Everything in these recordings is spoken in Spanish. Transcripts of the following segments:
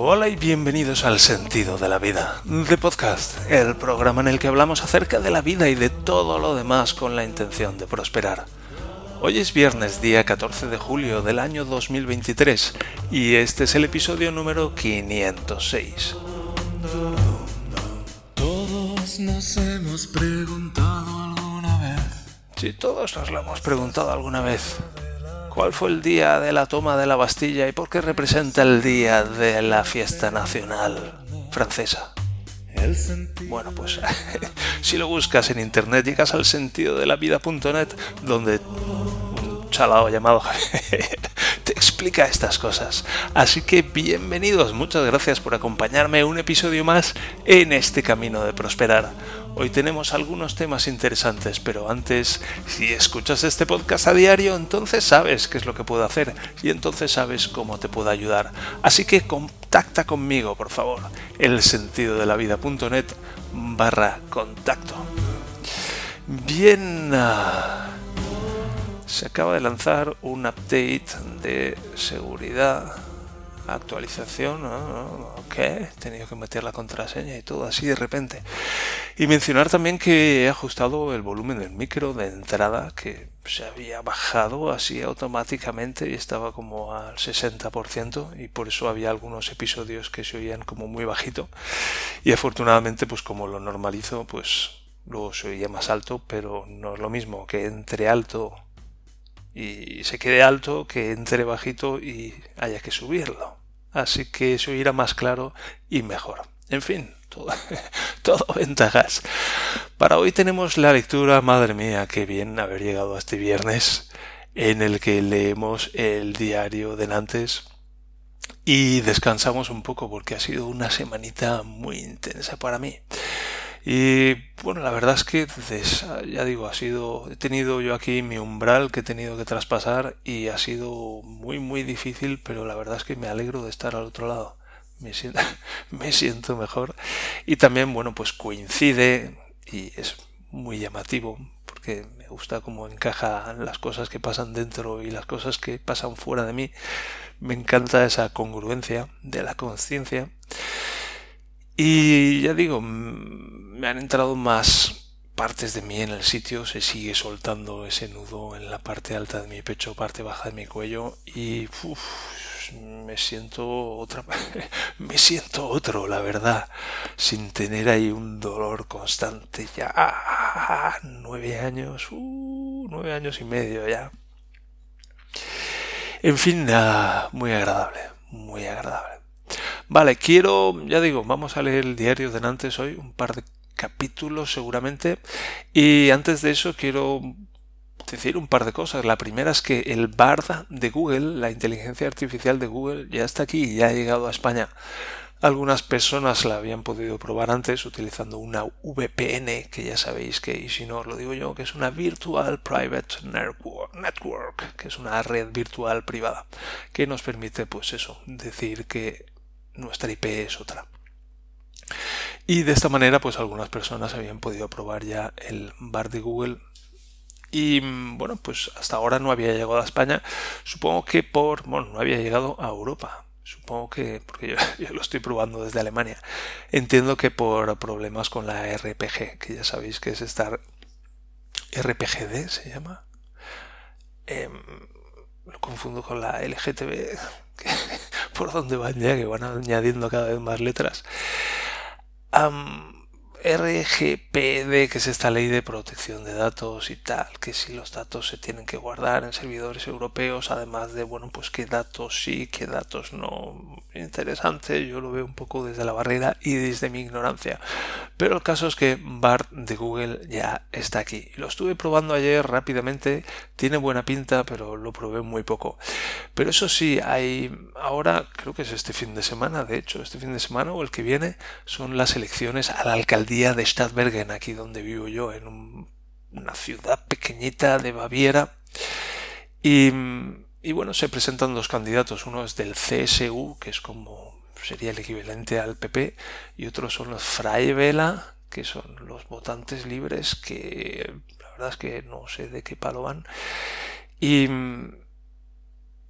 Hola y bienvenidos al Sentido de la Vida, de Podcast, el programa en el que hablamos acerca de la vida y de todo lo demás con la intención de prosperar. Hoy es viernes, día 14 de julio del año 2023, y este es el episodio número 506. Todos nos hemos preguntado alguna vez. Si todos nos lo hemos preguntado alguna vez, ¿Cuál fue el día de la toma de la Bastilla y por qué representa el día de la fiesta nacional francesa? Bueno, pues si lo buscas en internet llegas al sentido de la vida.net donde chalao llamado Javier te explica estas cosas. Así que bienvenidos, muchas gracias por acompañarme un episodio más en este camino de prosperar. Hoy tenemos algunos temas interesantes, pero antes, si escuchas este podcast a diario, entonces sabes qué es lo que puedo hacer y entonces sabes cómo te puedo ayudar. Así que contacta conmigo, por favor, el sentido de la vida.net barra contacto. Bien, ah, se acaba de lanzar un update de seguridad actualización, ok, he tenido que meter la contraseña y todo así de repente. Y mencionar también que he ajustado el volumen del micro de entrada, que se había bajado así automáticamente y estaba como al 60% y por eso había algunos episodios que se oían como muy bajito. Y afortunadamente pues como lo normalizo pues luego se oía más alto pero no es lo mismo que entre alto y se quede alto que entre bajito y haya que subirlo así que eso irá más claro y mejor. En fin, todo, todo, ventajas. Para hoy tenemos la lectura, madre mía, qué bien haber llegado a este viernes en el que leemos el diario de Nantes y descansamos un poco porque ha sido una semanita muy intensa para mí. Y bueno, la verdad es que, ya digo, ha sido, he tenido yo aquí mi umbral que he tenido que traspasar y ha sido muy, muy difícil, pero la verdad es que me alegro de estar al otro lado. Me siento, me siento mejor. Y también, bueno, pues coincide y es muy llamativo porque me gusta cómo encajan las cosas que pasan dentro y las cosas que pasan fuera de mí. Me encanta esa congruencia de la conciencia. Y ya digo, me han entrado más partes de mí en el sitio, se sigue soltando ese nudo en la parte alta de mi pecho, parte baja de mi cuello y me siento otra me siento otro, la verdad, sin tener ahí un dolor constante ya nueve años, uh, nueve años y medio ya. En fin, muy agradable, muy agradable. Vale, quiero, ya digo, vamos a leer el diario de Nantes hoy, un par de capítulos seguramente. Y antes de eso quiero decir un par de cosas. La primera es que el BARD de Google, la inteligencia artificial de Google, ya está aquí ya ha llegado a España. Algunas personas la habían podido probar antes utilizando una VPN, que ya sabéis que, y si no os lo digo yo, que es una Virtual Private Network, que es una red virtual privada, que nos permite, pues eso, decir que nuestra IP es otra. Y de esta manera, pues algunas personas habían podido probar ya el bar de Google. Y bueno, pues hasta ahora no había llegado a España. Supongo que por. Bueno, no había llegado a Europa. Supongo que. Porque yo, lo estoy probando desde Alemania. Entiendo que por problemas con la RPG, que ya sabéis que es estar. RPGD se llama. Em, lo confundo con la LGTB por dónde van ya, que van añadiendo cada vez más letras. RGPD, que es esta ley de protección de datos y tal, que si los datos se tienen que guardar en servidores europeos, además de, bueno, pues qué datos sí, qué datos no. Interesante, yo lo veo un poco desde la barrera y desde mi ignorancia. Pero el caso es que BART de Google ya está aquí. Lo estuve probando ayer rápidamente, tiene buena pinta, pero lo probé muy poco. Pero eso sí, hay ahora, creo que es este fin de semana, de hecho, este fin de semana o el que viene, son las elecciones a la alcaldía día de Stadtbergen, aquí donde vivo yo, en una ciudad pequeñita de Baviera. Y, bueno, se presentan dos candidatos. Uno es del CSU, que es como sería el equivalente al PP, y otros son los Freie que son los votantes libres, que la verdad es que no sé de qué palo van. Y,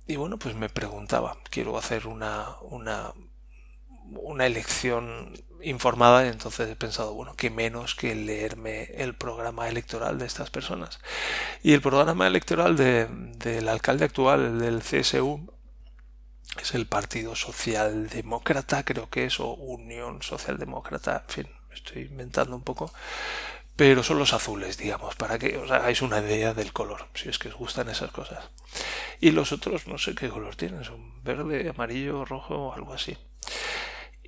y bueno, pues me preguntaba, quiero hacer una, una una elección informada y entonces he pensado, bueno, qué menos que leerme el programa electoral de estas personas. Y el programa electoral del alcalde actual, del CSU, es el Partido Socialdemócrata, creo que es, o Unión Socialdemócrata, en fin, me estoy inventando un poco, pero son los azules, digamos, para que os hagáis una idea del color, si es que os gustan esas cosas. Y los otros, no sé qué color tienen, son verde, amarillo, rojo, algo así.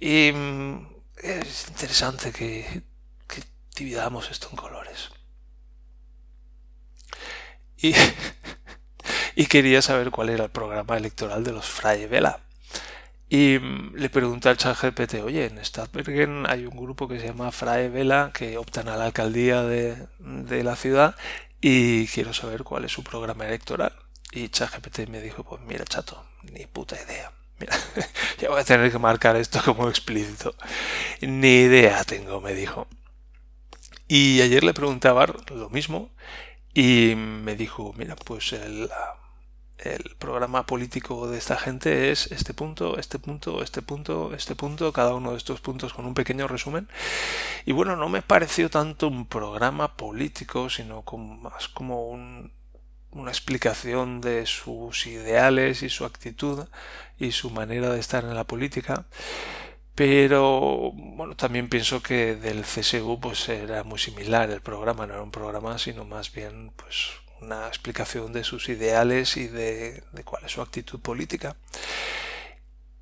Y mm, es interesante que, que dividamos esto en colores. Y, y quería saber cuál era el programa electoral de los Fraye Vela. Y mm, le pregunté al chat GPT, oye, en Stadtbergen hay un grupo que se llama Frae Vela que optan a la alcaldía de, de la ciudad y quiero saber cuál es su programa electoral. Y ChatGPT me dijo, pues mira, chato, ni puta idea. Mira, ya voy a tener que marcar esto como explícito. Ni idea tengo, me dijo. Y ayer le pregunté a Bar lo mismo y me dijo, mira, pues el, el programa político de esta gente es este punto, este punto, este punto, este punto, cada uno de estos puntos con un pequeño resumen. Y bueno, no me pareció tanto un programa político, sino como, más como un, una explicación de sus ideales y su actitud y su manera de estar en la política. Pero bueno, también pienso que del CSU pues era muy similar el programa, no era un programa, sino más bien pues una explicación de sus ideales y de, de cuál es su actitud política.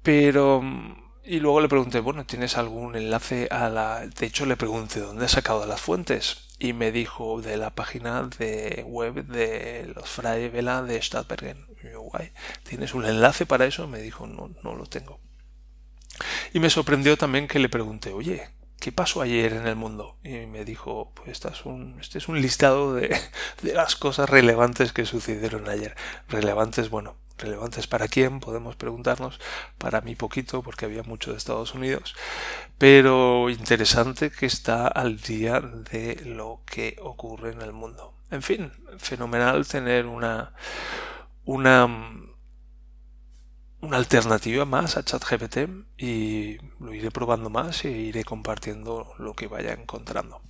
Pero y luego le pregunté, bueno, ¿tienes algún enlace a la... De hecho, le pregunté dónde ha sacado las fuentes. Y me dijo de la página de web de los Frae Vela de Stadtbergen. guay, ¿tienes un enlace para eso? Me dijo, no, no lo tengo. Y me sorprendió también que le pregunté, oye, ¿qué pasó ayer en el mundo? Y me dijo, pues este es un, este es un listado de, de las cosas relevantes que sucedieron ayer. Relevantes, bueno, relevantes para quién, podemos preguntarnos, para mí poquito, porque había mucho de Estados Unidos, pero interesante que está al día de lo que ocurre en el mundo. En fin, fenomenal tener una, una, una alternativa más a ChatGPT y lo iré probando más e iré compartiendo lo que vaya encontrando.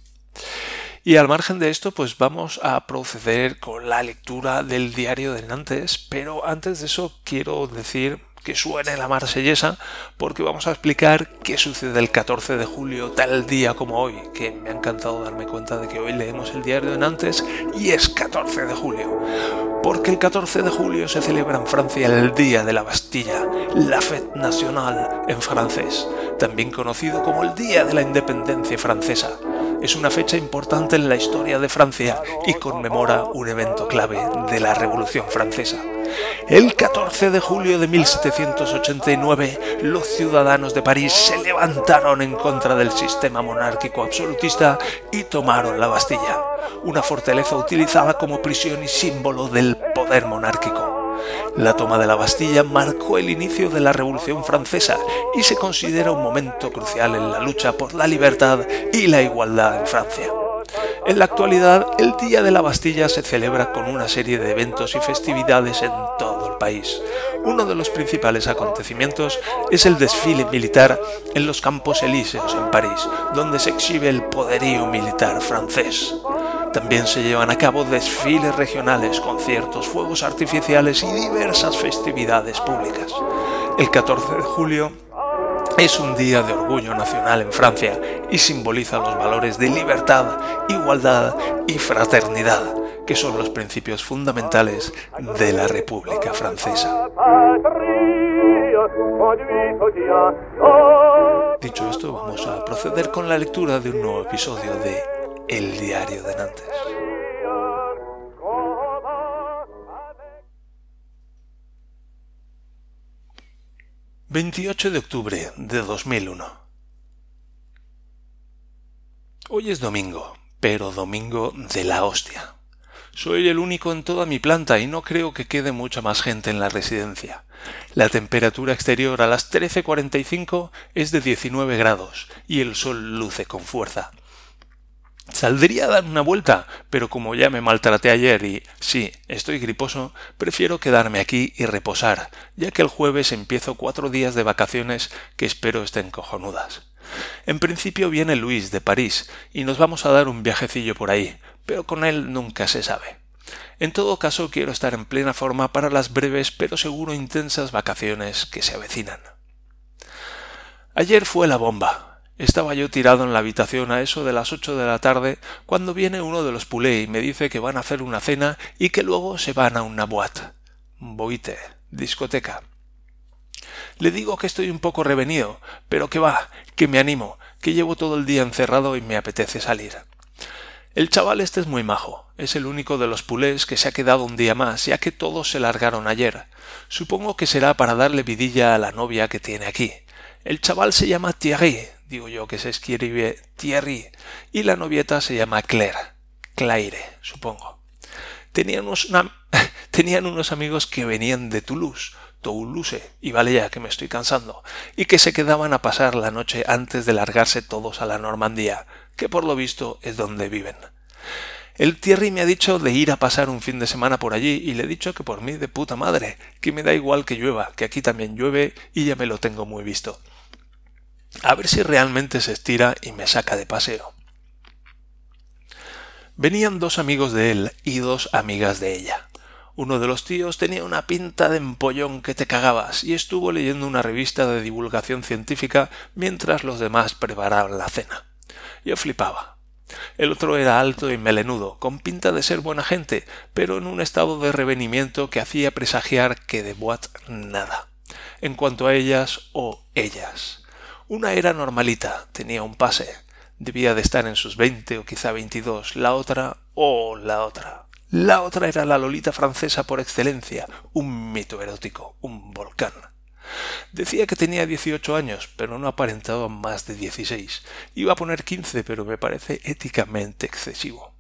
Y al margen de esto, pues vamos a proceder con la lectura del diario de Nantes, pero antes de eso quiero decir que suene la marsellesa porque vamos a explicar qué sucede el 14 de julio, tal día como hoy, que me ha encantado darme cuenta de que hoy leemos el diario de Nantes y es 14 de julio. Porque el 14 de julio se celebra en Francia el Día de la Bastilla, la Fête Nationale en francés, también conocido como el Día de la Independencia Francesa es una fecha importante en la historia de Francia y conmemora un evento clave de la Revolución Francesa. El 14 de julio de 1789, los ciudadanos de París se levantaron en contra del sistema monárquico absolutista y tomaron la Bastilla, una fortaleza utilizada como prisión y símbolo del poder monárquico. La toma de la Bastilla marcó el inicio de la Revolución Francesa y se considera un momento crucial en la lucha por la libertad y la igualdad en Francia. En la actualidad, el Día de la Bastilla se celebra con una serie de eventos y festividades en todo el país. Uno de los principales acontecimientos es el desfile militar en los Campos Elíseos en París, donde se exhibe el poderío militar francés. También se llevan a cabo desfiles regionales, conciertos, fuegos artificiales y diversas festividades públicas. El 14 de julio es un día de orgullo nacional en Francia y simboliza los valores de libertad, igualdad y fraternidad, que son los principios fundamentales de la República Francesa. Dicho esto, vamos a proceder con la lectura de un nuevo episodio de El Diario de Nantes. 28 de octubre de 2001. Hoy es domingo, pero domingo de la hostia. Soy el único en toda mi planta y no creo que quede mucha más gente en la residencia. La temperatura exterior a las 13.45 es de 19 grados y el sol luce con fuerza. Saldría a dar una vuelta, pero como ya me maltraté ayer y sí, estoy griposo, prefiero quedarme aquí y reposar, ya que el jueves empiezo cuatro días de vacaciones que espero estén cojonudas. En principio viene Luis de París y nos vamos a dar un viajecillo por ahí, pero con él nunca se sabe. En todo caso quiero estar en plena forma para las breves pero seguro intensas vacaciones que se avecinan. Ayer fue la bomba, estaba yo tirado en la habitación a eso de las ocho de la tarde cuando viene uno de los pulé y me dice que van a hacer una cena y que luego se van a una boate. Boite, discoteca. Le digo que estoy un poco revenido, pero que va, que me animo, que llevo todo el día encerrado y me apetece salir. El chaval este es muy majo, es el único de los pulés que se ha quedado un día más, ya que todos se largaron ayer. Supongo que será para darle vidilla a la novia que tiene aquí. El chaval se llama Thierry, digo yo que se escribe Thierry, y la novieta se llama Claire, Claire, supongo. Tenían unos, tenían unos amigos que venían de Toulouse, Toulouse, y vale ya que me estoy cansando, y que se quedaban a pasar la noche antes de largarse todos a la Normandía, que por lo visto es donde viven. El Thierry me ha dicho de ir a pasar un fin de semana por allí y le he dicho que por mí de puta madre, que me da igual que llueva, que aquí también llueve y ya me lo tengo muy visto. A ver si realmente se estira y me saca de paseo. Venían dos amigos de él y dos amigas de ella. Uno de los tíos tenía una pinta de empollón que te cagabas y estuvo leyendo una revista de divulgación científica mientras los demás preparaban la cena. Yo flipaba. El otro era alto y melenudo, con pinta de ser buena gente, pero en un estado de revenimiento que hacía presagiar que de Boat nada. En cuanto a ellas o ellas. Una era normalita, tenía un pase, debía de estar en sus veinte o quizá veintidós, la otra o la otra. La otra era la Lolita francesa por excelencia, un mito erótico, un volcán. Decía que tenía dieciocho años, pero no aparentaba más de dieciséis. Iba a poner quince, pero me parece éticamente excesivo.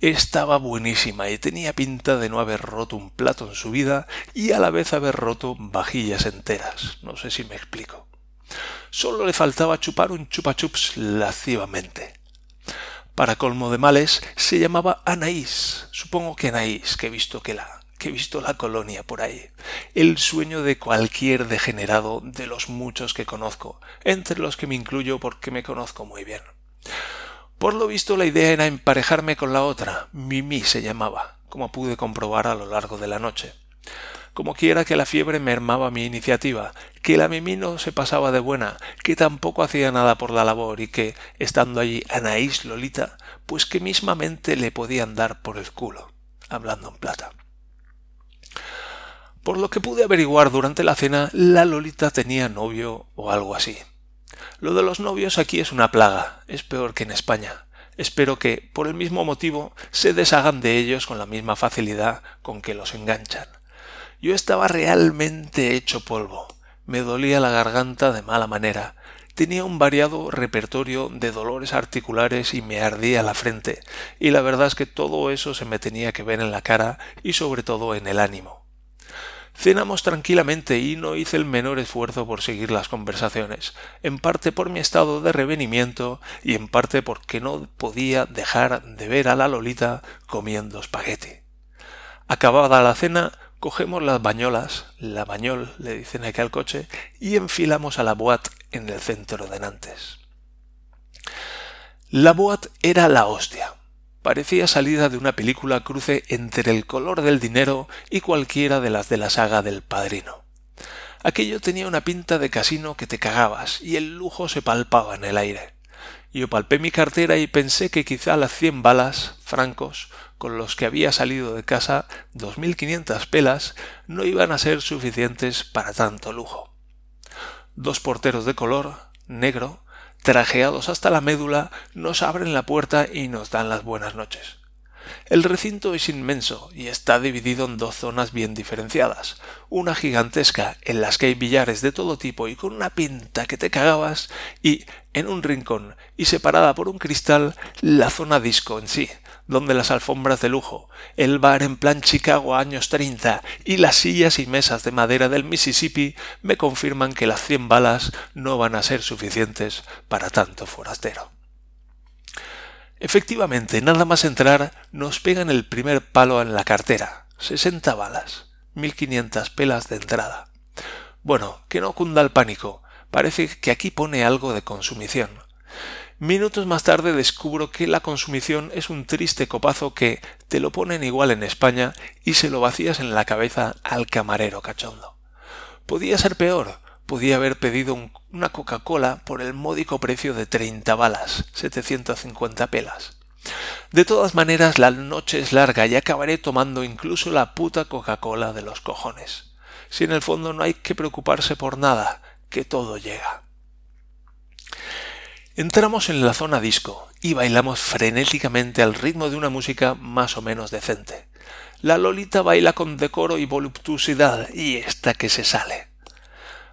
Estaba buenísima y tenía pinta de no haber roto un plato en su vida y a la vez haber roto vajillas enteras. No sé si me explico. Solo le faltaba chupar un chupachups lascivamente. Para colmo de males, se llamaba Anaís. Supongo que Anaís, que he visto que la que he visto la colonia por ahí. El sueño de cualquier degenerado de los muchos que conozco, entre los que me incluyo porque me conozco muy bien. Por lo visto la idea era emparejarme con la otra, Mimi se llamaba, como pude comprobar a lo largo de la noche. Como quiera que la fiebre mermaba mi iniciativa, que la Mimi no se pasaba de buena, que tampoco hacía nada por la labor y que, estando allí Anaís Lolita, pues que mismamente le podían dar por el culo, hablando en plata. Por lo que pude averiguar durante la cena, la Lolita tenía novio o algo así. Lo de los novios aquí es una plaga, es peor que en España. Espero que, por el mismo motivo, se deshagan de ellos con la misma facilidad con que los enganchan. Yo estaba realmente hecho polvo. Me dolía la garganta de mala manera. Tenía un variado repertorio de dolores articulares y me ardía la frente, y la verdad es que todo eso se me tenía que ver en la cara y sobre todo en el ánimo. Cenamos tranquilamente y no hice el menor esfuerzo por seguir las conversaciones, en parte por mi estado de revenimiento y en parte porque no podía dejar de ver a la Lolita comiendo espagueti. Acabada la cena, Cogemos las bañolas, la bañol le dicen aquí al coche, y enfilamos a la boat en el centro de Nantes. La boat era la hostia. Parecía salida de una película cruce entre el color del dinero y cualquiera de las de la saga del padrino. Aquello tenía una pinta de casino que te cagabas y el lujo se palpaba en el aire. Yo palpé mi cartera y pensé que quizá las cien balas, francos, con los que había salido de casa dos mil quinientas pelas no iban a ser suficientes para tanto lujo. Dos porteros de color, negro, trajeados hasta la médula, nos abren la puerta y nos dan las buenas noches. El recinto es inmenso y está dividido en dos zonas bien diferenciadas, una gigantesca en las que hay billares de todo tipo y con una pinta que te cagabas, y en un rincón y separada por un cristal la zona disco en sí, donde las alfombras de lujo, el bar en plan Chicago años 30 y las sillas y mesas de madera del Mississippi me confirman que las cien balas no van a ser suficientes para tanto forastero. Efectivamente, nada más entrar, nos pegan el primer palo en la cartera. 60 balas, 1500 pelas de entrada. Bueno, que no cunda el pánico. Parece que aquí pone algo de consumición. Minutos más tarde descubro que la consumición es un triste copazo que te lo ponen igual en España y se lo vacías en la cabeza al camarero cachondo. Podía ser peor, podía haber pedido una Coca-Cola por el módico precio de 30 balas, 750 pelas. De todas maneras, la noche es larga y acabaré tomando incluso la puta Coca-Cola de los cojones. Si en el fondo no hay que preocuparse por nada, que todo llega. Entramos en la zona disco y bailamos frenéticamente al ritmo de una música más o menos decente. La Lolita baila con decoro y voluptuosidad y esta que se sale.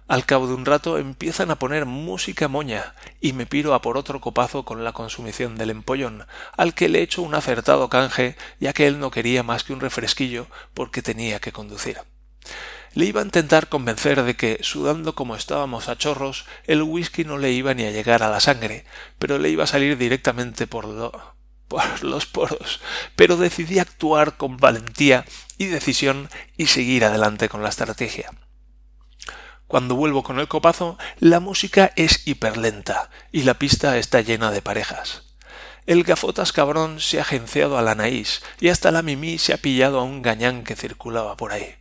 Al cabo de un rato empiezan a poner música moña y me piro a por otro copazo con la consumición del empollón, al que le echo un acertado canje ya que él no quería más que un refresquillo porque tenía que conducir. Le iba a intentar convencer de que, sudando como estábamos a chorros, el whisky no le iba ni a llegar a la sangre, pero le iba a salir directamente por, los poros. Pero decidí actuar con valentía y decisión y seguir adelante con la estrategia. Cuando vuelvo con el copazo, la música es hiperlenta y la pista está llena de parejas. El gafotas cabrón se ha agenciado a la Naís y hasta la Mimi se ha pillado a un gañán que circulaba por ahí.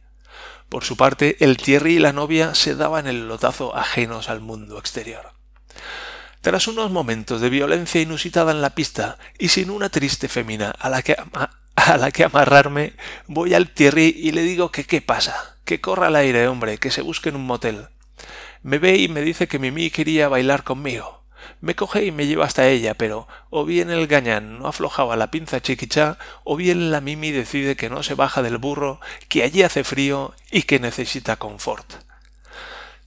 Por su parte, el Thierry y la novia se daban el lotazo ajenos al mundo exterior. Tras unos momentos de violencia inusitada en la pista y sin una triste femina a la que, a la que amarrarme, voy al Thierry y le digo que qué pasa, que corra al aire, hombre, que se busque en un motel. Me ve y me dice que Mimi quería bailar conmigo. Me coge y me lleva hasta ella, pero o bien el gañán no aflojaba la pinza chiquichá, o bien la Mimi decide que no se baja del burro, que allí hace frío y que necesita confort.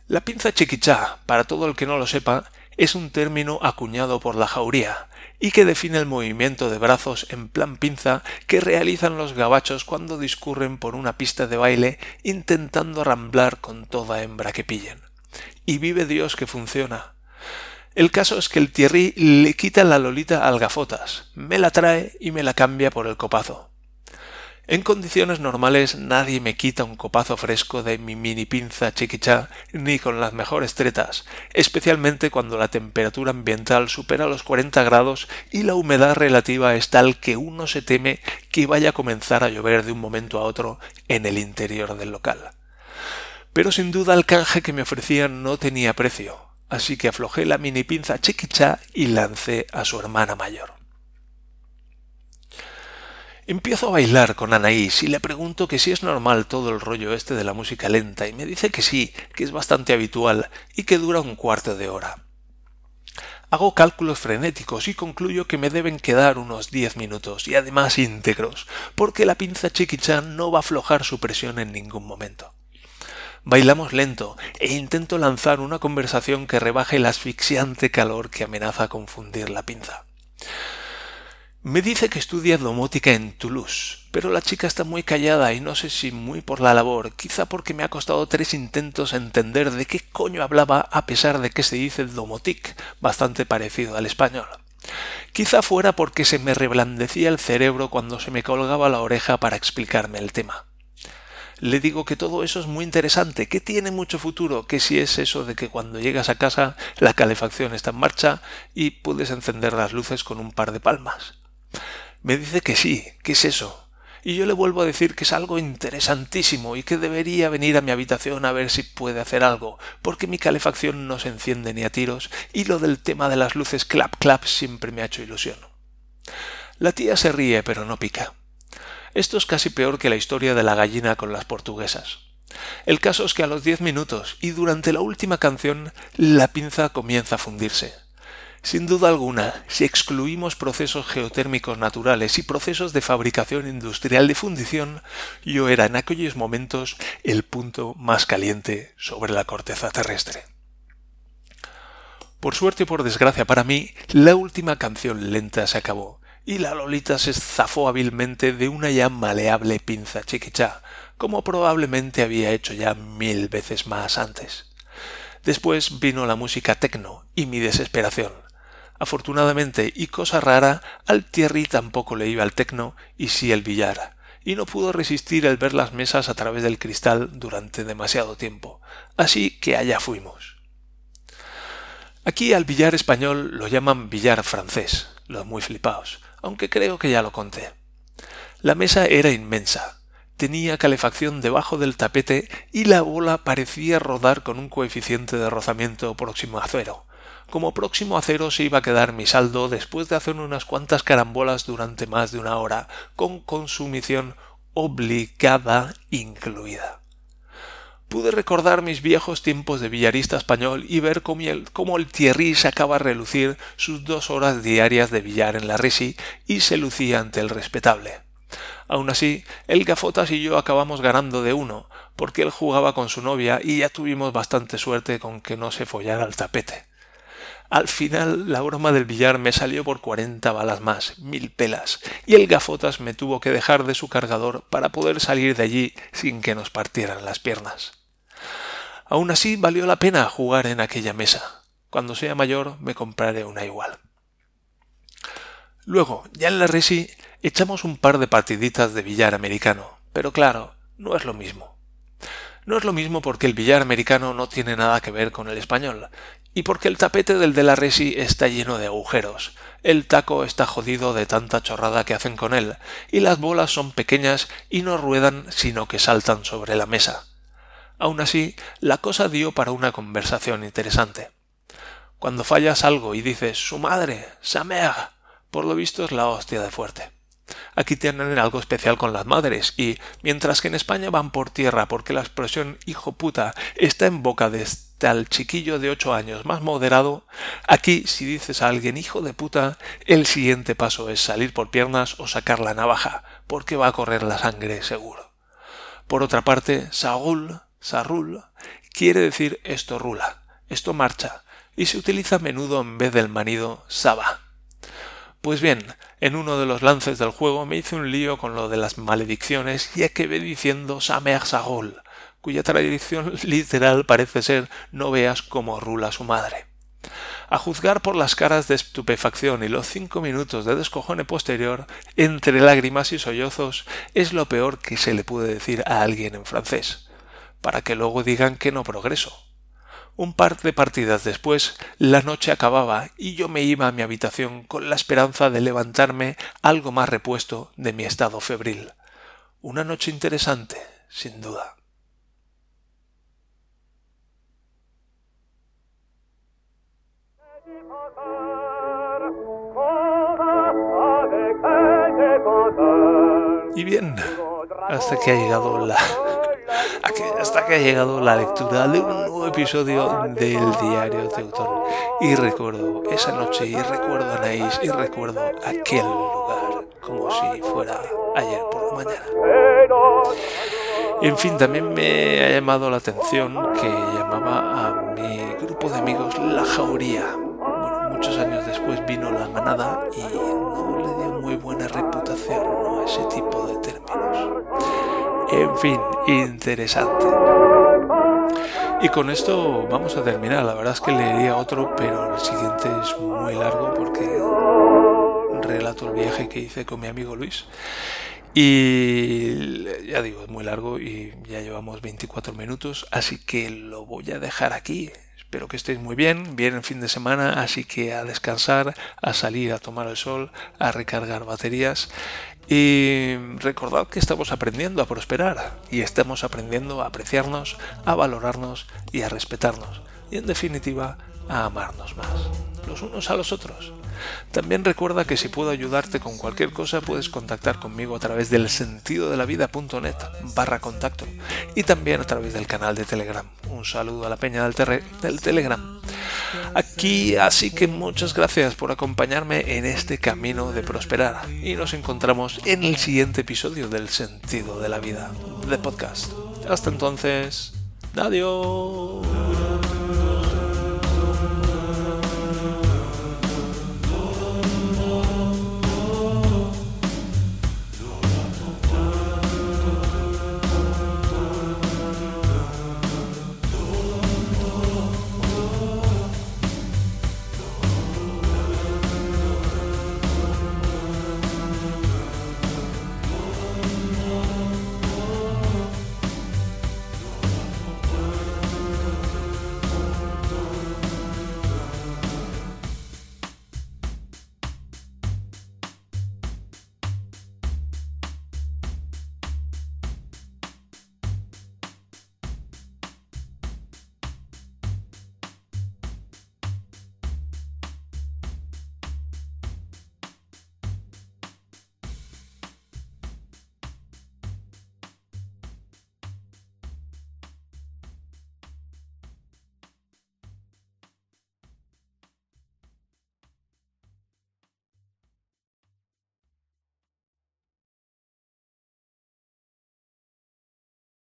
La pinza chiquichá, para todo el que no lo sepa, es un término acuñado por la jauría y que define el movimiento de brazos en plan pinza que realizan los gabachos cuando discurren por una pista de baile intentando ramblar con toda hembra que pillen. Y vive Dios que funciona. El caso es que el Thierry le quita la lolita al gafotas, me la trae y me la cambia por el copazo. En condiciones normales nadie me quita un copazo fresco de mi mini pinza chiquichá ni con las mejores tretas, especialmente cuando la temperatura ambiental supera los 40 grados y la humedad relativa es tal que uno se teme que vaya a comenzar a llover de un momento a otro en el interior del local. Pero sin duda el canje que me ofrecían no tenía precio, así que aflojé la mini pinza chiquichá y lancé a su hermana mayor. Empiezo a bailar con Anaís y le pregunto que si es normal todo el rollo este de la música lenta y me dice que sí, que es bastante habitual y que dura un cuarto de hora. Hago cálculos frenéticos y concluyo que me deben quedar unos diez minutos y además íntegros, porque la pinza chiquichá no va a aflojar su presión en ningún momento. Bailamos lento e intento lanzar una conversación que rebaje el asfixiante calor que amenaza confundir la pinza. Me dice que estudia domótica en Toulouse, pero la chica está muy callada y no sé si muy por la labor, quizá porque me ha costado tres intentos entender de qué coño hablaba a pesar de que se dice domotic, bastante parecido al español. Quizá fuera porque se me reblandecía el cerebro cuando se me colgaba la oreja para explicarme el tema le digo que todo eso es muy interesante, que tiene mucho futuro, que si es eso de que cuando llegas a casa la calefacción está en marcha y puedes encender las luces con un par de palmas. Me dice que sí, que es eso. Y yo le vuelvo a decir que es algo interesantísimo y que debería venir a mi habitación a ver si puede hacer algo, porque mi calefacción no se enciende ni a tiros y lo del tema de las luces clap clap siempre me ha hecho ilusión. La tía se ríe pero no pica. Esto es casi peor que la historia de la gallina con las portuguesas. El caso es que a los diez minutos y durante la última canción la pinza comienza a fundirse. Sin duda alguna, si excluimos procesos geotérmicos naturales y procesos de fabricación industrial de fundición, yo era en aquellos momentos el punto más caliente sobre la corteza terrestre. Por suerte o por desgracia para mí, la última canción lenta se acabó, y la Lolita se zafó hábilmente de una ya maleable pinza chiquichá, como probablemente había hecho ya mil veces más antes. Después vino la música tecno y mi desesperación. Afortunadamente, y cosa rara, al Thierry tampoco le iba el tecno y sí el billar, y no pudo resistir el ver las mesas a través del cristal durante demasiado tiempo. Así que allá fuimos. Aquí al billar español lo llaman billar francés, los muy flipaos, aunque creo que ya lo conté. La mesa era inmensa, tenía calefacción debajo del tapete y la bola parecía rodar con un coeficiente de rozamiento próximo a cero. Como próximo a cero se iba a quedar mi saldo después de hacer unas cuantas carambolas durante más de una hora, con consumición obligada incluida. Pude recordar mis viejos tiempos de billarista español y ver cómo el, cómo el Thierry sacaba a relucir sus dos horas diarias de billar en la Resi y se lucía ante el respetable. Aun así, el Gafotas y yo acabamos ganando de uno, porque él jugaba con su novia y ya tuvimos bastante suerte con que no se follara el tapete. Al final la broma del billar me salió por cuarenta balas más, mil pelas, y el gafotas me tuvo que dejar de su cargador para poder salir de allí sin que nos partieran las piernas. Aun así valió la pena jugar en aquella mesa. Cuando sea mayor me compraré una igual. Luego, ya en la resi, echamos un par de partiditas de billar americano, pero claro, no es lo mismo. No es lo mismo porque el billar americano no tiene nada que ver con el español, y porque el tapete del de la resi está lleno de agujeros, el taco está jodido de tanta chorrada que hacen con él, y las bolas son pequeñas y no ruedan sino que saltan sobre la mesa. Aun así, la cosa dio para una conversación interesante. Cuando fallas algo y dices su madre, Samea, por lo visto es la hostia de fuerte. Aquí tienen algo especial con las madres y, mientras que en España van por tierra porque la expresión hijo puta está en boca de tal chiquillo de ocho años más moderado, aquí si dices a alguien hijo de puta, el siguiente paso es salir por piernas o sacar la navaja, porque va a correr la sangre seguro. Por otra parte, Saúl, Sarrul, quiere decir esto rula, esto marcha, y se utiliza a menudo en vez del manido Saba. Pues bien, en uno de los lances del juego me hice un lío con lo de las maledicciones y acabé diciendo Samer Sagol, cuya tradición literal parece ser no veas cómo rula su madre. A juzgar por las caras de estupefacción y los cinco minutos de descojone posterior, entre lágrimas y sollozos, es lo peor que se le puede decir a alguien en francés, para que luego digan que no progreso. Un par de partidas después, la noche acababa y yo me iba a mi habitación con la esperanza de levantarme algo más repuesto de mi estado febril. Una noche interesante, sin duda. Y bien, hasta que ha llegado la hasta que ha llegado la lectura de un nuevo episodio del Diario Teutón. Y recuerdo esa noche, y recuerdo a Anaís, y recuerdo aquel lugar, como si fuera ayer por la mañana. En fin, también me ha llamado la atención que llamaba a mi grupo de amigos La Jauría. Bueno, muchos años después vino La Manada y no le dio muy buena reputación a ese tipo de términos. En fin, interesante. Y con esto vamos a terminar. La verdad es que leería otro, pero el siguiente es muy largo porque relato el viaje que hice con mi amigo Luis. Y ya digo, es muy largo y ya llevamos 24 minutos, así que lo voy a dejar aquí. Espero que estéis muy bien, bien el fin de semana, así que a descansar, a salir a tomar el sol, a recargar baterías y recordad que estamos aprendiendo a prosperar y estamos aprendiendo a apreciarnos, a valorarnos y a respetarnos. Y en definitiva, a amarnos más, los unos a los otros. También recuerda que si puedo ayudarte con cualquier cosa puedes contactar conmigo a través del sentido de la vida.net barra contacto y también a través del canal de Telegram. Un saludo a la peña del, del Telegram. Aquí así que muchas gracias por acompañarme en este camino de prosperar y nos encontramos en el siguiente episodio del sentido de la vida de podcast. Hasta entonces, adiós.